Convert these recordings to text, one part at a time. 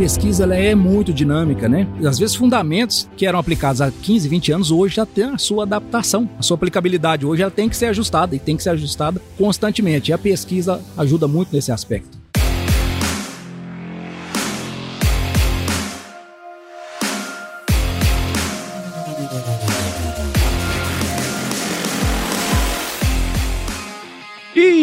pesquisa ela é muito dinâmica, né? Às vezes fundamentos que eram aplicados há 15, 20 anos hoje já tem a sua adaptação. A sua aplicabilidade hoje ela tem que ser ajustada e tem que ser ajustada constantemente. E a pesquisa ajuda muito nesse aspecto.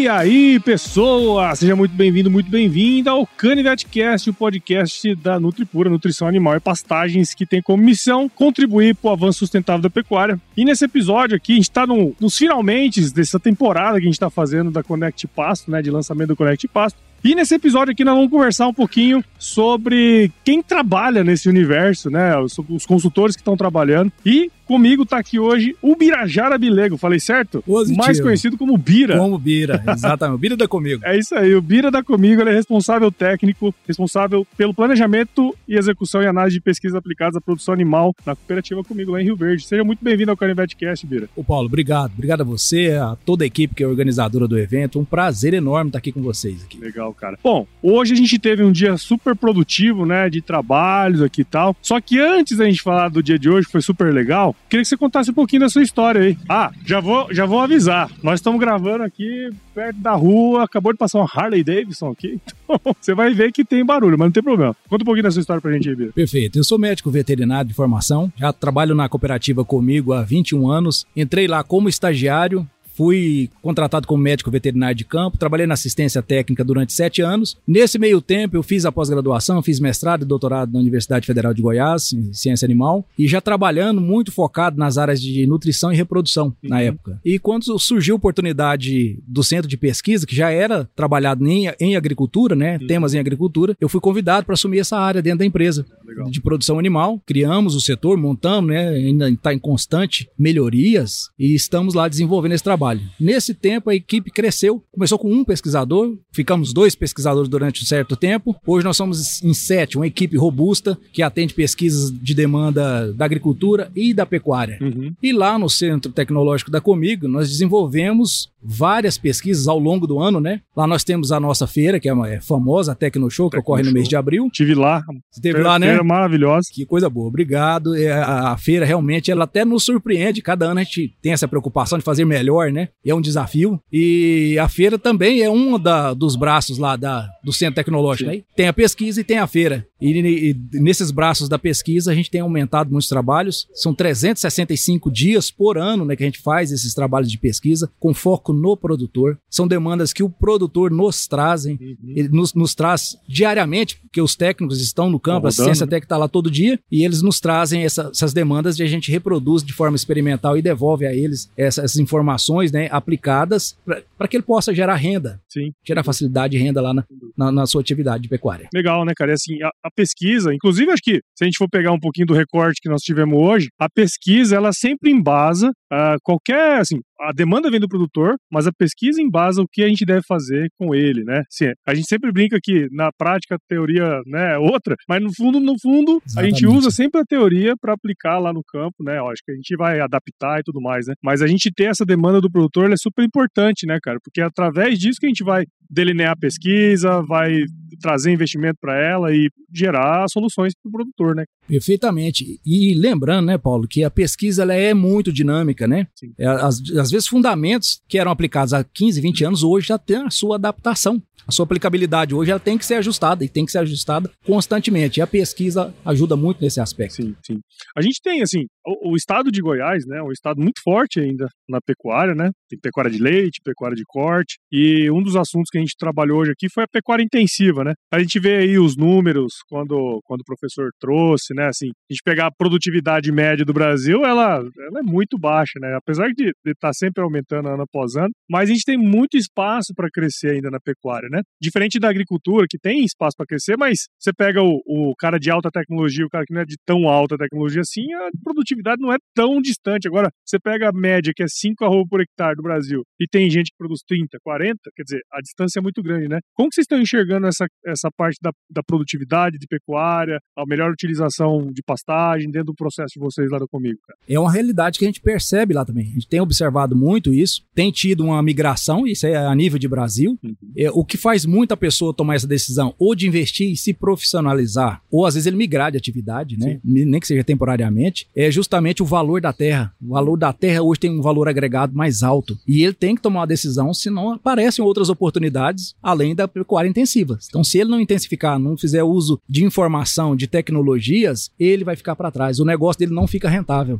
E aí, pessoa! Seja muito bem-vindo, muito bem-vinda ao CanivetCast, o podcast da Nutripura, Nutrição Animal e Pastagens, que tem como missão contribuir para o avanço sustentável da pecuária. E nesse episódio aqui, a gente está no, nos finalmente dessa temporada que a gente está fazendo da Connect Pasto, né, de lançamento do Connect Pasto. E nesse episódio aqui nós vamos conversar um pouquinho sobre quem trabalha nesse universo, né? Os, os consultores que estão trabalhando. E comigo tá aqui hoje o Birajara Bilego, falei certo? Positivo. Mais conhecido como Bira. Como Bira, exatamente. O Bira da Comigo. É isso aí, o Bira da Comigo ele é responsável técnico, responsável pelo planejamento e execução e análise de pesquisas aplicadas à produção animal na cooperativa Comigo lá em Rio Verde. Seja muito bem-vindo ao Cast, Bira. Ô Paulo, obrigado. Obrigado a você, a toda a equipe que é organizadora do evento. Um prazer enorme estar aqui com vocês aqui. Legal, cara. Bom, hoje a gente teve um dia super produtivo, né, de trabalhos aqui e tal. Só que antes da gente falar do dia de hoje, que foi super legal, queria que você contasse um pouquinho da sua história aí. Ah, já vou, já vou avisar. Nós estamos gravando aqui perto da rua, acabou de passar uma Harley Davidson aqui. Então, você vai ver que tem barulho, mas não tem problema. Conta um pouquinho da sua história pra gente aí. Perfeito. Eu sou médico veterinário de formação, já trabalho na cooperativa comigo há 21 anos. Entrei lá como estagiário, Fui contratado como médico veterinário de campo, trabalhei na assistência técnica durante sete anos. Nesse meio tempo, eu fiz a pós-graduação, fiz mestrado e doutorado na Universidade Federal de Goiás, em ciência animal, e já trabalhando muito focado nas áreas de nutrição e reprodução uhum. na época. E quando surgiu a oportunidade do centro de pesquisa, que já era trabalhado em, em agricultura, né, uhum. temas em agricultura, eu fui convidado para assumir essa área dentro da empresa Legal. de produção animal. Criamos o setor, montamos, né, ainda está em constante melhorias e estamos lá desenvolvendo esse trabalho trabalho. Nesse tempo, a equipe cresceu, começou com um pesquisador, ficamos dois pesquisadores durante um certo tempo. Hoje nós somos em sete, uma equipe robusta que atende pesquisas de demanda da agricultura e da pecuária. Uhum. E lá no Centro Tecnológico da Comigo, nós desenvolvemos várias pesquisas ao longo do ano, né? Lá nós temos a nossa feira, que é, uma, é famosa, a Tecno Show, que Tecno ocorre no mês de abril. Tive lá. Você teve lá, né? Feira maravilhosa. Que coisa boa, obrigado. É, a, a feira realmente, ela até nos surpreende. Cada ano a gente tem essa preocupação de fazer melhor, né? É um desafio. E a feira também é um da, dos braços lá da, do Centro Tecnológico. Né? Tem a pesquisa e tem a feira. E, e, nesses braços da pesquisa a gente tem aumentado muitos trabalhos. São 365 dias por ano né, que a gente faz esses trabalhos de pesquisa com foco no produtor. São demandas que o produtor nos trazem, uhum. ele nos, nos traz diariamente, porque os técnicos estão no campo, tá a ciência técnica está lá todo dia, e eles nos trazem essa, essas demandas e a gente reproduz de forma experimental e devolve a eles essas, essas informações né, aplicadas para que ele possa gerar renda, Sim. gerar facilidade de renda lá na, na, na sua atividade de pecuária. Legal, né, cara? E assim, a, a pesquisa, inclusive acho que se a gente for pegar um pouquinho do recorte que nós tivemos hoje, a pesquisa ela sempre embasa uh, qualquer, assim, a demanda vem do produtor, mas a pesquisa embasa o que a gente deve fazer com ele, né? Sim, a gente sempre brinca que na prática a teoria né, é outra, mas no fundo, no fundo, Exatamente. a gente usa sempre a teoria para aplicar lá no campo, né? Eu acho que a gente vai adaptar e tudo mais, né? Mas a gente ter essa demanda do produtor é super importante, né, cara? Porque é através disso que a gente vai delinear a pesquisa, vai trazer investimento para ela e gerar soluções para o produtor, né? Perfeitamente. E lembrando, né, Paulo, que a pesquisa ela é muito dinâmica, né? É, às, às vezes fundamentos que eram aplicados há 15, 20 anos hoje já tem a sua adaptação. A sua aplicabilidade hoje ela tem que ser ajustada e tem que ser ajustada constantemente. E a pesquisa ajuda muito nesse aspecto. Sim, sim. A gente tem, assim, o, o estado de Goiás, né, um estado muito forte ainda na pecuária, né? Tem pecuária de leite, pecuária de corte. E um dos assuntos que a gente trabalhou hoje aqui foi a pecuária intensiva, né? A gente vê aí os números quando, quando o professor trouxe, né? Assim, a gente pegar a produtividade média do Brasil, ela, ela é muito baixa, né? Apesar de estar tá sempre aumentando ano após ano, mas a gente tem muito espaço para crescer ainda na pecuária, né? Diferente da agricultura, que tem espaço para crescer, mas você pega o, o cara de alta tecnologia, o cara que não é de tão alta tecnologia assim, a produtividade não é tão distante. Agora, você pega a média, que é 5 arroba por hectare do Brasil, e tem gente que produz 30, 40, quer dizer, a distância é muito grande, né? Como vocês estão enxergando essa, essa parte da, da produtividade de pecuária, a melhor utilização de pastagem dentro do processo de vocês lá do Comigo, cara? É uma realidade que a gente percebe lá também. A gente tem observado muito isso, tem tido uma migração, isso é a nível de Brasil. Uhum. É, o que que faz muita pessoa tomar essa decisão ou de investir e se profissionalizar, ou às vezes ele migrar de atividade, né? Nem que seja temporariamente, é justamente o valor da terra. O valor da terra hoje tem um valor agregado mais alto. E ele tem que tomar uma decisão, senão aparecem outras oportunidades além da pecuária intensiva. Então, se ele não intensificar, não fizer uso de informação, de tecnologias, ele vai ficar para trás. O negócio dele não fica rentável.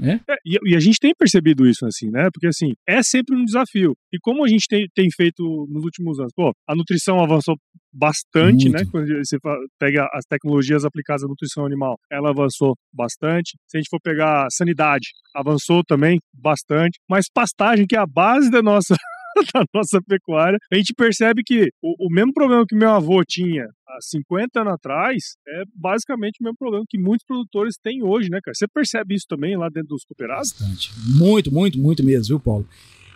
É? É, e, e, a gente tem percebido isso, assim, né? Porque, assim, é sempre um desafio. E como a gente tem, tem feito nos últimos anos? Pô, a nutrição avançou bastante, né? Muito. né? Quando você pega as tecnologias aplicadas à nutrição animal, ela avançou bastante. Se a gente for pegar sanidade, avançou também bastante. Mas pastagem, que é a base da nossa da nossa pecuária, a gente percebe que o, o, mesmo problema que meu avô tinha há 50 anos atrás é basicamente o mesmo problema que muitos produtores têm hoje, né, cara? Você percebe isso também lá dentro dos cooperados? Bastante. Muito, muito, muito mesmo, viu, Paulo?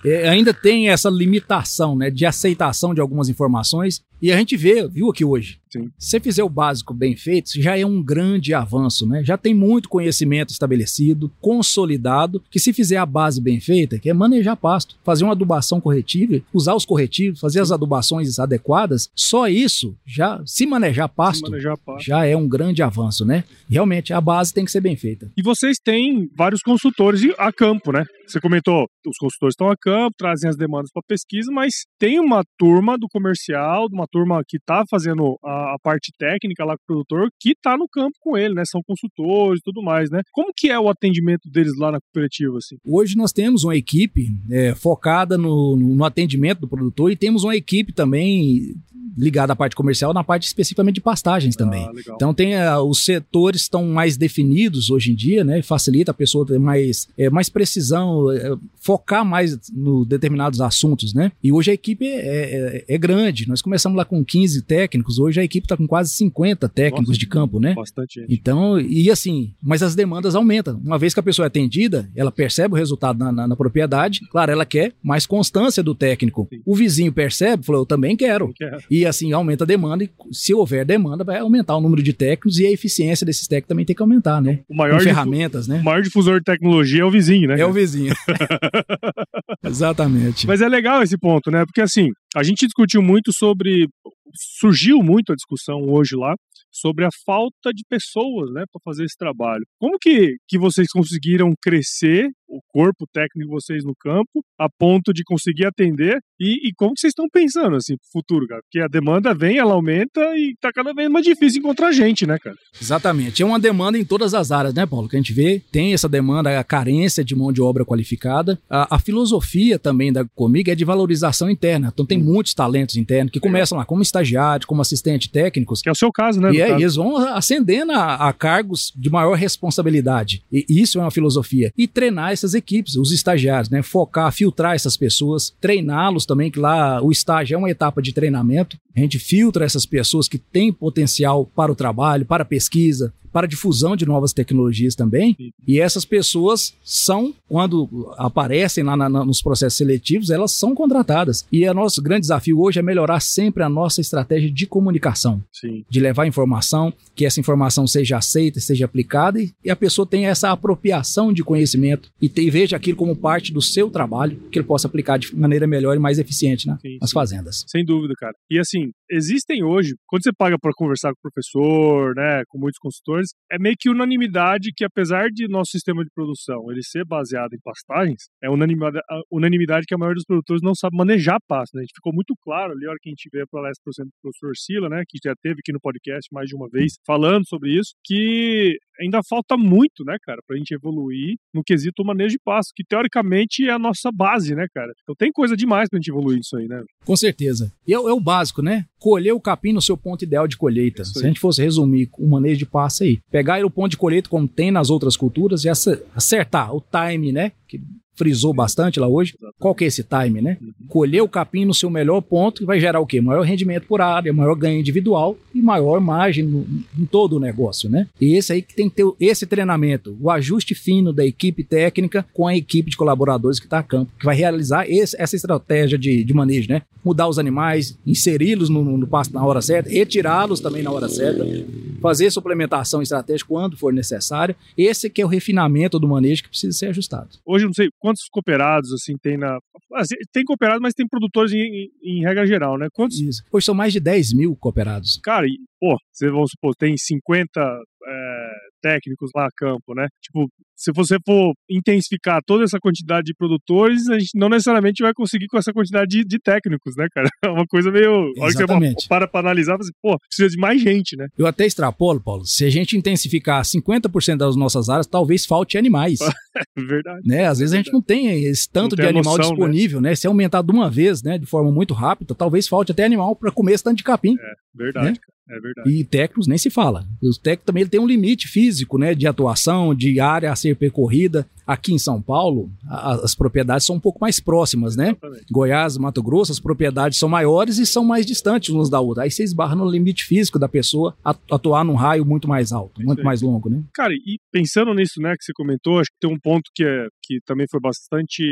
É, ainda tem essa limitação né, de aceitação de algumas informações e a gente vê, viu aqui hoje. Sim. Se você fizer o básico bem feito, já é um grande avanço, né? Já tem muito conhecimento estabelecido, consolidado, que se fizer a base bem feita, que é manejar pasto, fazer uma adubação corretiva, usar os corretivos, fazer as adubações adequadas, só isso já se manejar pasto, se manejar pasto. já é um grande avanço, né? Realmente a base tem que ser bem feita. E vocês têm vários consultores a campo, né? Você comentou, os consultores estão a campo, trazem as demandas para pesquisa, mas tem uma turma do comercial, uma turma que está fazendo a, a, parte técnica lá com o produtor, que está no campo com ele, né? São consultores e tudo mais, né? Como que é o atendimento deles lá na cooperativa, assim? Hoje nós temos uma equipe é, focada no, no atendimento do produtor e temos uma equipe também ligada à parte comercial na parte especificamente de pastagens ah, também. Ah, então tem uh, os setores estão mais definidos hoje em dia, né? Facilita a pessoa ter mais, é, mais precisão, é, focar mais no determinados assuntos, né? E hoje a equipe é, é, é grande. Nós começamos lá com 15 técnicos, hoje a equipe está com quase 50 técnicos Nossa, de campo, né? Bastante gente. Então, e assim, mas as demandas aumentam. Uma vez que a pessoa é atendida, ela percebe o resultado na, na, na propriedade, claro, ela quer mais constância do técnico. Sim. O vizinho percebe, falou, eu também quero. Eu quero. E assim aumenta a demanda e se houver demanda vai aumentar o número de técnicos e a eficiência desses técnicos também tem que aumentar, né? O maior Com ferramentas, né? O maior difusor de tecnologia é o vizinho, né? É o vizinho. Exatamente. Mas é legal esse ponto, né? Porque assim, a gente discutiu muito sobre surgiu muito a discussão hoje lá sobre a falta de pessoas, né, para fazer esse trabalho. Como que, que vocês conseguiram crescer o corpo técnico de vocês no campo a ponto de conseguir atender e, e como que vocês estão pensando assim pro futuro, cara? Porque a demanda vem, ela aumenta e tá cada vez mais difícil encontrar gente, né, cara? Exatamente. É uma demanda em todas as áreas, né, Paulo? Que a gente vê, tem essa demanda, a carência de mão de obra qualificada. A, a filosofia também da Comigo é de valorização interna. Então tem hum. muitos talentos internos que começam lá como estagiários, como assistente técnicos. Que é o seu caso, né? E é, eles vão ascendendo a, a, cargos de maior responsabilidade. E isso é uma filosofia. E treinar essas equipes, os estagiários, né? Focar, filtrar essas pessoas, treiná-los também, que lá o estágio é uma etapa de treinamento. A gente filtra essas pessoas que têm potencial para o trabalho, para a pesquisa, para a difusão de novas tecnologias também. E essas pessoas são, quando aparecem lá na, na, nos processos seletivos, elas são contratadas. E o nosso grande desafio hoje é melhorar sempre a nossa estratégia de comunicação, Sim. de levar informação, que essa informação seja aceita, seja aplicada e, e a pessoa tenha essa apropriação de conhecimento e, te, e, veja aquilo como parte do seu trabalho, que ele possa aplicar de maneira melhor e mais eficiente né, sim, nas sim. fazendas. Sem dúvida, cara. E assim, existem hoje, quando você paga para conversar com o professor, né, com muitos consultores, é meio que unanimidade que apesar de nosso sistema de produção ele ser baseado em pastagens, é unanimidade, unanimidade que a maioria dos produtores não sabe manejar pasto, né? A gente ficou muito claro ali, a hora que a gente veio a palestra do professor Sila, né, que já teve aqui no podcast mais de uma vez, falando sobre isso, que ainda falta muito, né, cara, pra gente evoluir no quesito manejo de pasto, que teoricamente é a nossa base, né, cara? Então tem coisa demais pra gente evoluir isso aí, né? Com certeza. E é, é o básico, né? Colher o capim no seu ponto ideal de colheita. Se a gente fosse resumir o manejo de pasto aí, pegar o ponto de colheita como tem nas outras culturas e acertar o time, né? Que frisou bastante lá hoje. Qual que é esse time, né? Uhum. Colher o capim no seu melhor ponto vai gerar o quê? Maior rendimento por área, maior ganho individual e maior margem no, em todo o negócio, né? E esse aí que tem que ter esse treinamento, o ajuste fino da equipe técnica com a equipe de colaboradores que está a campo, que vai realizar esse, essa estratégia de, de manejo, né? Mudar os animais, inseri-los no, no pasto na hora certa, retirá-los também na hora certa, fazer suplementação estratégica quando for necessária. Esse que é o refinamento do manejo que precisa ser ajustado. Hoje não sei quantos cooperados assim tem na assim, tem cooperados, mas tem produtores em, em, em regra geral, né? Quantos? Isso. Hoje são mais de 10 mil cooperados. Cara, e, pô, vocês vão supor, tem 50 é, técnicos lá a campo, né? Tipo, se você for intensificar toda essa quantidade de produtores, a gente não necessariamente vai conseguir com essa quantidade de, de técnicos, né, cara? É uma coisa meio. Exatamente. Você para para analisar, você, pô, precisa de mais gente, né? Eu até extrapolo, Paulo. Se a gente intensificar 50% das nossas áreas, talvez falte animais. Verdade. Né? Às vezes a gente não tem esse tanto de animal noção, né? disponível, né? né? Se aumentar de uma vez, né, de forma muito rápida, talvez falte até animal para comer esse tanto de capim. É, verdade, né? É verdade. E técnicos nem se fala. Os técnicos também ele tem um limite físico, né, de atuação, de área a ser percorrida. Aqui em São Paulo, a, as propriedades são um pouco mais próximas, né? Exatamente. Goiás, Mato Grosso, as propriedades são maiores e são mais distantes umas da outra. Aí você esbarra no limite físico da pessoa atuar num raio muito mais alto, muito mais longo, né? Cara, e pensando nisso, né, que você comentou, acho que tem um ponto que, é, que também foi bastante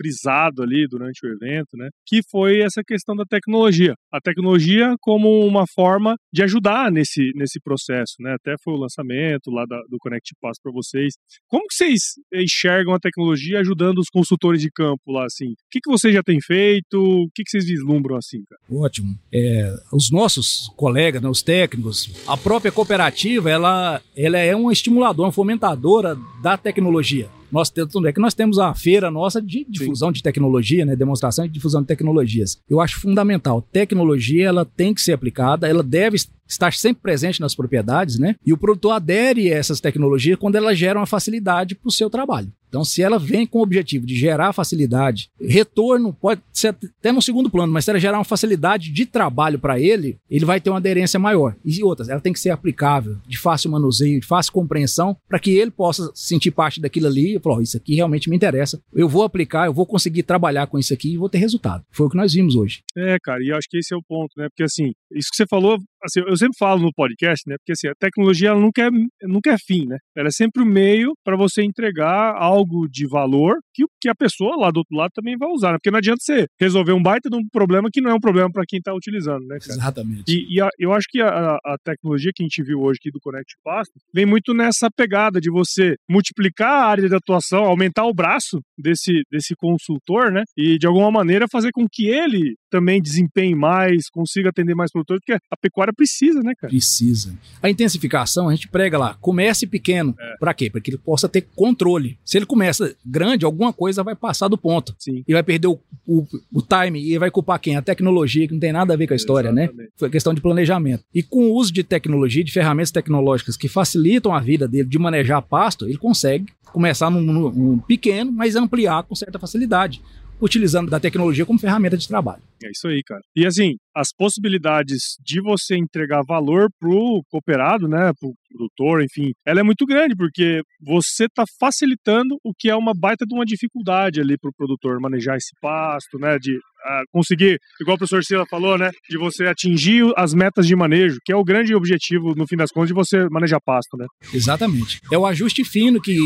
frisado ali durante o evento, né? Que foi essa questão da tecnologia. A tecnologia como uma forma de ajudar nesse, nesse processo, né? Até foi o lançamento lá da, do Connect Pass para vocês. Como que vocês enxergam a tecnologia ajudando os consultores de campo lá, assim? O que, que vocês já têm feito? O que, que vocês vislumbram assim, cara? Ótimo. É, os nossos colegas, né, os técnicos, a própria cooperativa, ela, ela é uma estimuladora, uma fomentadora da tecnologia. Nós temos, é que nós temos a feira nossa de difusão Sim. de tecnologia, né, demonstração e difusão de tecnologias. Eu acho fundamental. Tecnologia ela tem que ser aplicada, ela deve estar sempre presente nas propriedades, né? E o produtor adere a essas tecnologias quando elas geram uma facilidade para o seu trabalho. Então, se ela vem com o objetivo de gerar facilidade, retorno pode ser até no segundo plano, mas se ela gerar uma facilidade de trabalho para ele, ele vai ter uma aderência maior. E outras, ela tem que ser aplicável, de fácil manuseio, de fácil compreensão, para que ele possa sentir parte daquilo ali e falar: oh, isso aqui realmente me interessa, eu vou aplicar, eu vou conseguir trabalhar com isso aqui e vou ter resultado. Foi o que nós vimos hoje. É, cara, e acho que esse é o ponto, né? Porque assim, isso que você falou, assim, eu sempre falo no podcast, né? Porque assim, a tecnologia ela nunca, é, nunca é fim, né? Ela é sempre o um meio para você entregar algo de valor que, que a pessoa lá do outro lado também vai usar, né? Porque não adianta você resolver um baita de um problema que não é um problema para quem está utilizando, né? Cara? Exatamente. E, e a, eu acho que a, a, tecnologia que a gente viu hoje aqui do Connect Pasto vem muito nessa pegada de você multiplicar a área de atuação, aumentar o braço desse, desse consultor, né? E de alguma maneira fazer com que ele também desempenhe mais, consiga atender mais produtores, porque a pecuária precisa, né, cara? Precisa. A intensificação, a gente prega lá, comece pequeno. É. Para quê? Para que ele possa ter controle. Se ele começa grande, alguma coisa vai passar do ponto. Sim. E vai perder o, o, o time e vai culpar quem? A tecnologia, que não tem nada a ver com a história, né? Exatamente. né? Foi questão de planejamento. E com o uso de tecnologia, de ferramentas tecnológicas que facilitam a vida dele de manejar pasto, ele consegue começar num, num pequeno, mas ampliar com certa facilidade utilizando da tecnologia como ferramenta de trabalho. É isso aí, cara. E assim, as possibilidades de você entregar valor pro cooperado, né, pro produtor, enfim, ela é muito grande, porque você está facilitando o que é uma baita de uma dificuldade ali pro produtor manejar esse pasto, né, de uh, conseguir, igual o professor Sila falou, né, de você atingir as metas de manejo, que é o grande objetivo, no fim das contas, de você manejar pasto, né? Exatamente. É o ajuste fino que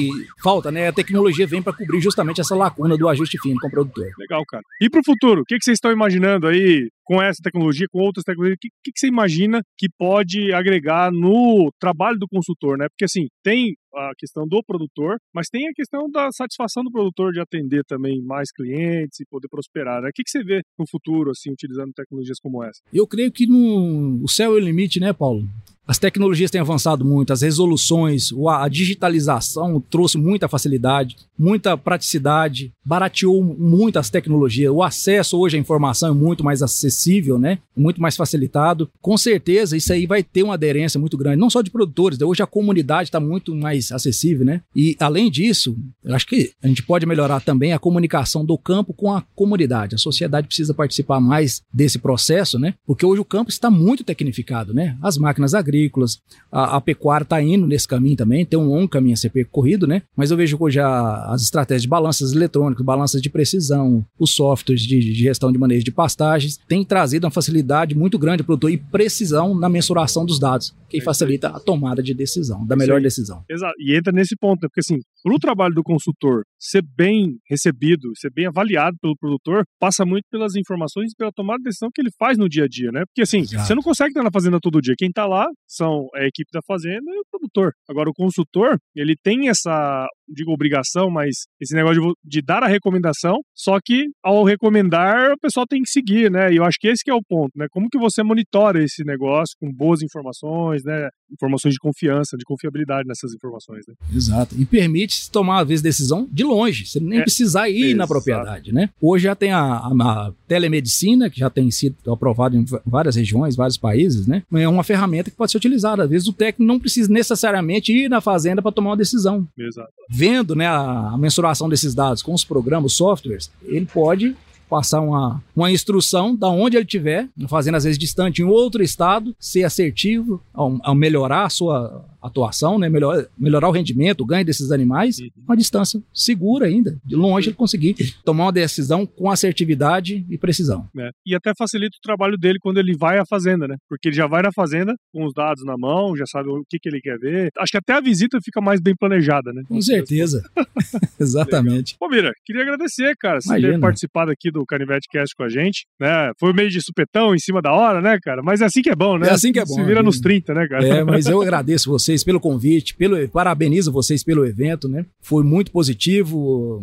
falta, né? A tecnologia vem para cobrir justamente essa lacuna do ajuste fino com o produtor. Legal, cara. E para o futuro, o que, que vocês estão imaginando aí com essa tecnologia, com outras tecnologias, o que, que, que, você imagina que pode agregar no trabalho do consultor, né? Porque assim, tem a questão do produtor, mas tem a questão da satisfação do produtor de atender também mais clientes e poder prosperar. Né? O que, que você vê no futuro, assim, utilizando tecnologias como essa? Eu creio que no... o céu é o limite, né, Paulo? As tecnologias têm avançado muito, as resoluções, a digitalização trouxe muita facilidade, muita praticidade, barateou muito as tecnologias. O acesso hoje à informação é muito mais acessível, né? Muito mais facilitado. Com certeza, isso aí vai ter uma aderência muito grande, não só de produtores, hoje a comunidade está muito mais acessível, né? E além disso, eu acho que a gente pode melhorar também a comunicação do campo com a comunidade. A sociedade precisa participar mais desse processo, né? Porque hoje o campo está muito tecnificado, né? As máquinas agrícolas agrícolas. A, a pecuária está indo nesse caminho também, tem um longo caminho a ser percorrido, né? Mas eu vejo que hoje a, as estratégias de balanças eletrônicas, balanças de precisão, os softwares de, de gestão de manejo de pastagens, têm trazido uma facilidade muito grande para o produtor e precisão na mensuração dos dados, que facilita a tomada de decisão, da melhor decisão. Exato. E entra nesse ponto, né? porque assim, Para o trabalho do consultor ser bem recebido, ser bem avaliado pelo produtor, passa muito pelas informações e pela tomada de decisão que ele faz no dia a dia, né? Porque assim, Exato. você não consegue estar na fazenda todo dia. Quem está lá são a equipe da fazenda e o produtor. Agora, o consultor, ele tem essa digo obrigação, mas esse negócio de, de, dar a recomendação, só que ao recomendar o pessoal tem que seguir, né? E eu acho que esse que é o ponto, né? Como que você monitora esse negócio com boas informações, né? Informações de confiança, de confiabilidade nessas informações, né? Exato. E permite tomar, às vezes, decisão de longe, você nem é, precisar ir exato. na propriedade, né? Hoje já tem a, a, a, telemedicina, que já tem sido aprovada em várias regiões, vários países, né? É uma ferramenta que pode ser utilizada. Às vezes o técnico não precisa necessariamente ir na fazenda para tomar uma decisão. Exato vendo né, a, a mensuração desses dados com os programas, softwares, ele pode passar uma, uma instrução da onde ele estiver, fazendo às vezes distante em outro estado, ser assertivo ao, ao melhorar a sua atuação, né? Melhor, melhorar o rendimento, o ganho desses animais, uma distância segura ainda, de longe ele conseguir tomar uma decisão com assertividade e precisão. É. E até facilita o trabalho dele quando ele vai à fazenda, né? Porque ele já vai na fazenda com os dados na mão, já sabe o que, que ele quer ver. Acho que até a visita fica mais bem planejada, né? Com certeza. Exatamente. Pô, Mira, queria agradecer, cara, por ter participado aqui do Canivete Cast com a gente, né? Foi meio de supetão em cima da hora, né, cara? Mas é assim que é bom, né? É assim que é bom. Se vira nos 30, né, cara? É, mas eu agradeço você vocês pelo convite, pelo, parabenizo vocês pelo evento, né? Foi muito positivo,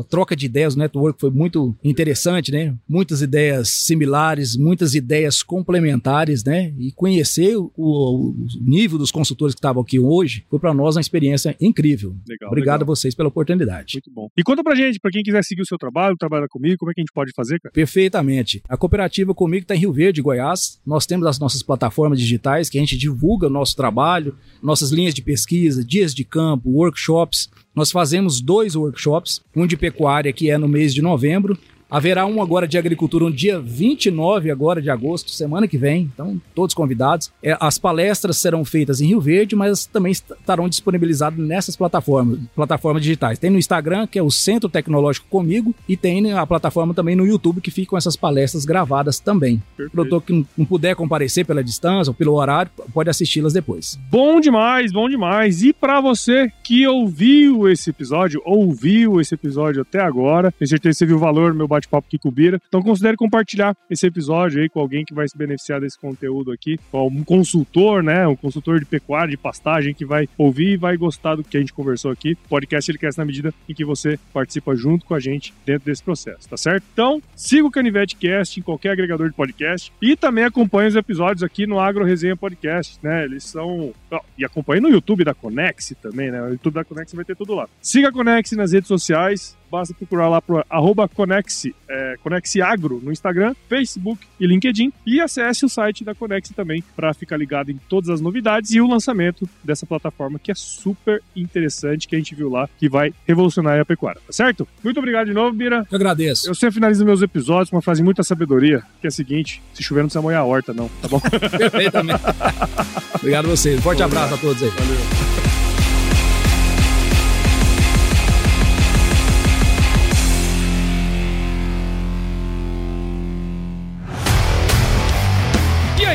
a troca de ideias, o network foi muito interessante, né? Muitas ideias similares, muitas ideias complementares, né? E conhecer o, o nível dos consultores que estavam aqui hoje foi para nós uma experiência incrível. Legal, Obrigado legal. a vocês pela oportunidade. Muito bom. E conta pra gente, para quem quiser seguir o seu trabalho, trabalhar comigo, como é que a gente pode fazer, cara? Perfeitamente. A cooperativa comigo está em Rio Verde, Goiás. Nós temos as nossas plataformas digitais que a gente divulga o nosso trabalho, nossas linhas de pesquisa, dias de campo, workshops. Nós fazemos dois workshops, um de pecuária que é no mês de novembro Haverá um agora de agricultura no dia 29 agora de agosto, semana que vem. Então, todos convidados. É, as palestras serão feitas em Rio Verde, mas também estarão disponibilizadas nessas plataformas, plataformas digitais. Tem no Instagram, que é o Centro Tecnológico Comigo, e tem a plataforma também no YouTube, que ficam essas palestras gravadas também. Perfeito. O produtor que não puder comparecer pela distância ou pelo horário, pode assisti-las depois. Bom demais, bom demais. E para você que ouviu esse episódio, ouviu esse episódio até agora, tenho certeza que você viu o valor, meu bate-papo aqui com o Bira. Então considere compartilhar esse episódio aí com alguém que vai se beneficiar desse conteúdo aqui, um consultor, né, um consultor de pecuária, de pastagem que vai ouvir e vai gostar do que a gente conversou aqui. O podcast ele cresce na medida em que você participa junto com a gente dentro desse processo, tá certo? Então, siga o Canivete Cast em qualquer agregador de podcast e também acompanhe os episódios aqui no Agro Resenha Podcast, né? Eles são e acompanhe no YouTube da Conex também, né? O YouTube da Conex vai ter tudo lá. Siga a Conex nas redes sociais, basta procurar lá pro arroba Conex, é, Agro no Instagram, Facebook e LinkedIn e acesse o site da Conex também para ficar ligado em todas as novidades e o lançamento dessa plataforma que é super interessante que a gente viu lá, que vai revolucionar a pecuária, tá certo? Muito obrigado de novo, Bira. Eu agradeço. Eu sempre finalizo meus episódios com uma frase de muita sabedoria, que é a seguinte, se chover não precisa molhar a horta não, tá bom? Perfeitamente. obrigado a vocês. Forte abraço a todos aí. Valeu.